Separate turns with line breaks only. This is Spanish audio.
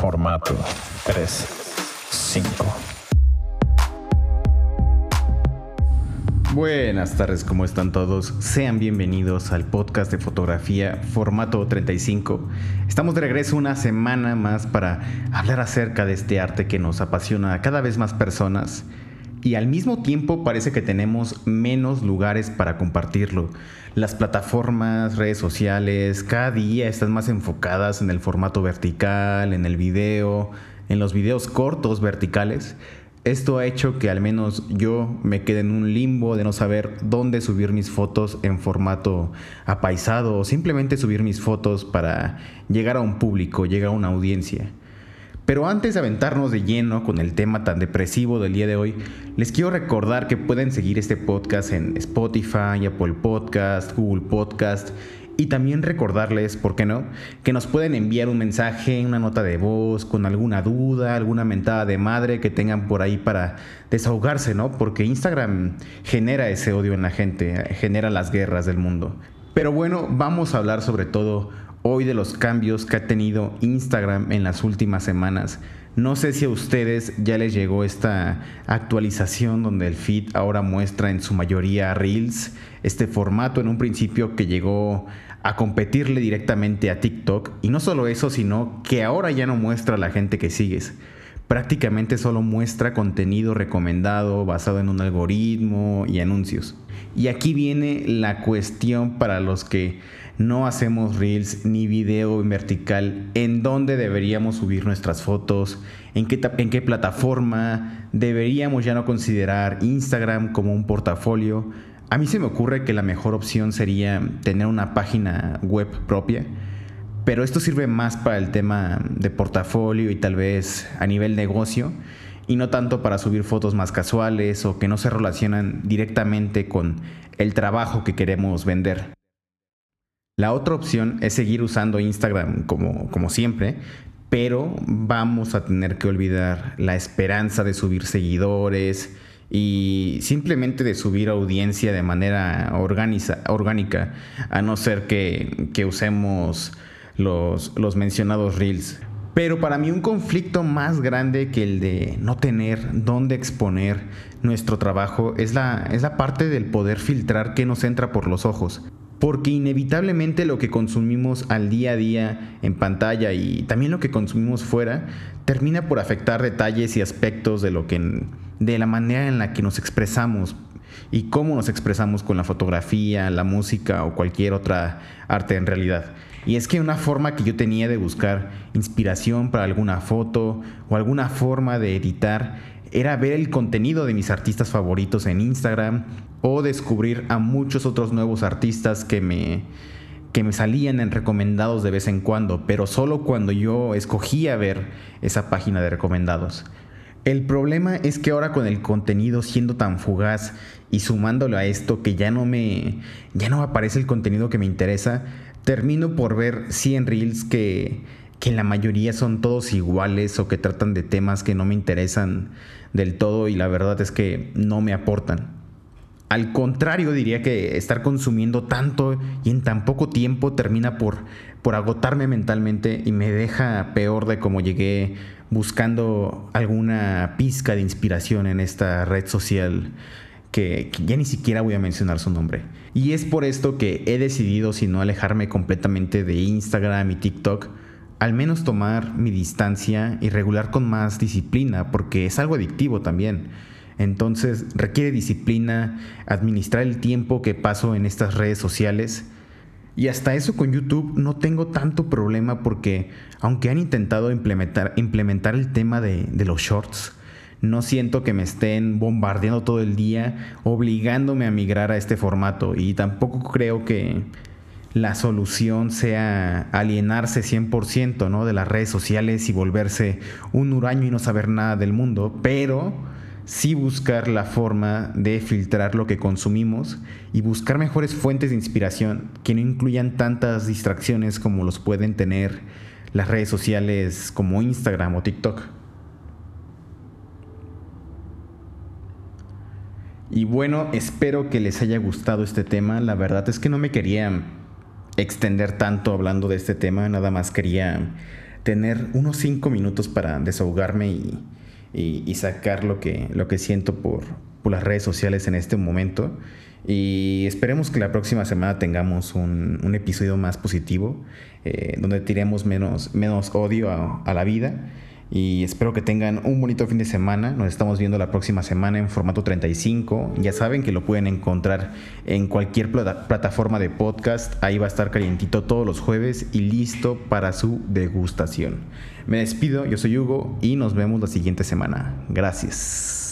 Formato 3, 5.
Buenas tardes, ¿cómo están todos? Sean bienvenidos al podcast de fotografía Formato 35. Estamos de regreso una semana más para hablar acerca de este arte que nos apasiona a cada vez más personas y al mismo tiempo parece que tenemos menos lugares para compartirlo. Las plataformas, redes sociales, cada día están más enfocadas en el formato vertical, en el video, en los videos cortos verticales. Esto ha hecho que al menos yo me quede en un limbo de no saber dónde subir mis fotos en formato apaisado o simplemente subir mis fotos para llegar a un público, llegar a una audiencia. Pero antes de aventarnos de lleno con el tema tan depresivo del día de hoy, les quiero recordar que pueden seguir este podcast en Spotify, Apple Podcast, Google Podcast y también recordarles, ¿por qué no?, que nos pueden enviar un mensaje, una nota de voz con alguna duda, alguna mentada de madre que tengan por ahí para desahogarse, ¿no? Porque Instagram genera ese odio en la gente, genera las guerras del mundo. Pero bueno, vamos a hablar sobre todo hoy de los cambios que ha tenido Instagram en las últimas semanas. No sé si a ustedes ya les llegó esta actualización donde el feed ahora muestra en su mayoría Reels, este formato en un principio que llegó a competirle directamente a TikTok. Y no solo eso, sino que ahora ya no muestra a la gente que sigues. Prácticamente solo muestra contenido recomendado basado en un algoritmo y anuncios. Y aquí viene la cuestión para los que no hacemos reels ni video en vertical, en dónde deberíamos subir nuestras fotos, en qué, en qué plataforma, deberíamos ya no considerar Instagram como un portafolio. A mí se me ocurre que la mejor opción sería tener una página web propia, pero esto sirve más para el tema de portafolio y tal vez a nivel negocio y no tanto para subir fotos más casuales o que no se relacionan directamente con el trabajo que queremos vender. La otra opción es seguir usando Instagram como, como siempre, pero vamos a tener que olvidar la esperanza de subir seguidores y simplemente de subir audiencia de manera orgánica, a no ser que, que usemos los, los mencionados reels. Pero para mí un conflicto más grande que el de no tener dónde exponer nuestro trabajo es la, es la parte del poder filtrar que nos entra por los ojos porque inevitablemente lo que consumimos al día a día en pantalla y también lo que consumimos fuera termina por afectar detalles y aspectos de lo que de la manera en la que nos expresamos y cómo nos expresamos con la fotografía, la música o cualquier otra arte en realidad. Y es que una forma que yo tenía de buscar inspiración para alguna foto o alguna forma de editar era ver el contenido de mis artistas favoritos en Instagram o descubrir a muchos otros nuevos artistas que me, que me salían en recomendados de vez en cuando, pero solo cuando yo escogía ver esa página de recomendados. El problema es que ahora con el contenido siendo tan fugaz y sumándolo a esto que ya no me ya no aparece el contenido que me interesa, termino por ver 100 reels que que la mayoría son todos iguales o que tratan de temas que no me interesan del todo y la verdad es que no me aportan. Al contrario, diría que estar consumiendo tanto y en tan poco tiempo termina por, por agotarme mentalmente y me deja peor de como llegué buscando alguna pizca de inspiración en esta red social que, que, ya ni siquiera voy a mencionar su nombre. Y es por esto que he decidido, si no alejarme completamente de Instagram y TikTok, al menos tomar mi distancia y regular con más disciplina, porque es algo adictivo también. Entonces requiere disciplina, administrar el tiempo que paso en estas redes sociales. Y hasta eso con YouTube no tengo tanto problema porque aunque han intentado implementar, el tema de los shorts, no siento que me estén bombardeando todo el día, obligándome a migrar a este formato. Y tampoco creo que la solución sea alienarse 100% ¿no? de las redes sociales y volverse un huraño y no saber nada del mundo, pero sí buscar la forma de filtrar lo que consumimos y buscar mejores fuentes de inspiración que no incluyan tantas distracciones como los pueden tener las redes sociales como Instagram o TikTok. Y bueno, espero que les haya gustado este tema. La verdad es que no me quería extender tanto hablando de este tema, nada más quería tener unos cinco minutos para desahogarme y, y, sacar lo que, lo que siento por, por, las redes sociales en este momento. Y esperemos que la próxima semana tengamos un, un episodio más positivo, eh, donde tiremos menos, menos odio a, a la vida y espero que tengan un bonito fin de semana. Nos estamos viendo la próxima semana en formato 35. Ya saben que lo pueden encontrar en cualquier plataforma de podcast. Ahí va a estar calientito todos los jueves y listo para su degustación. Me despido, yo soy Hugo y nos vemos la siguiente semana. Gracias.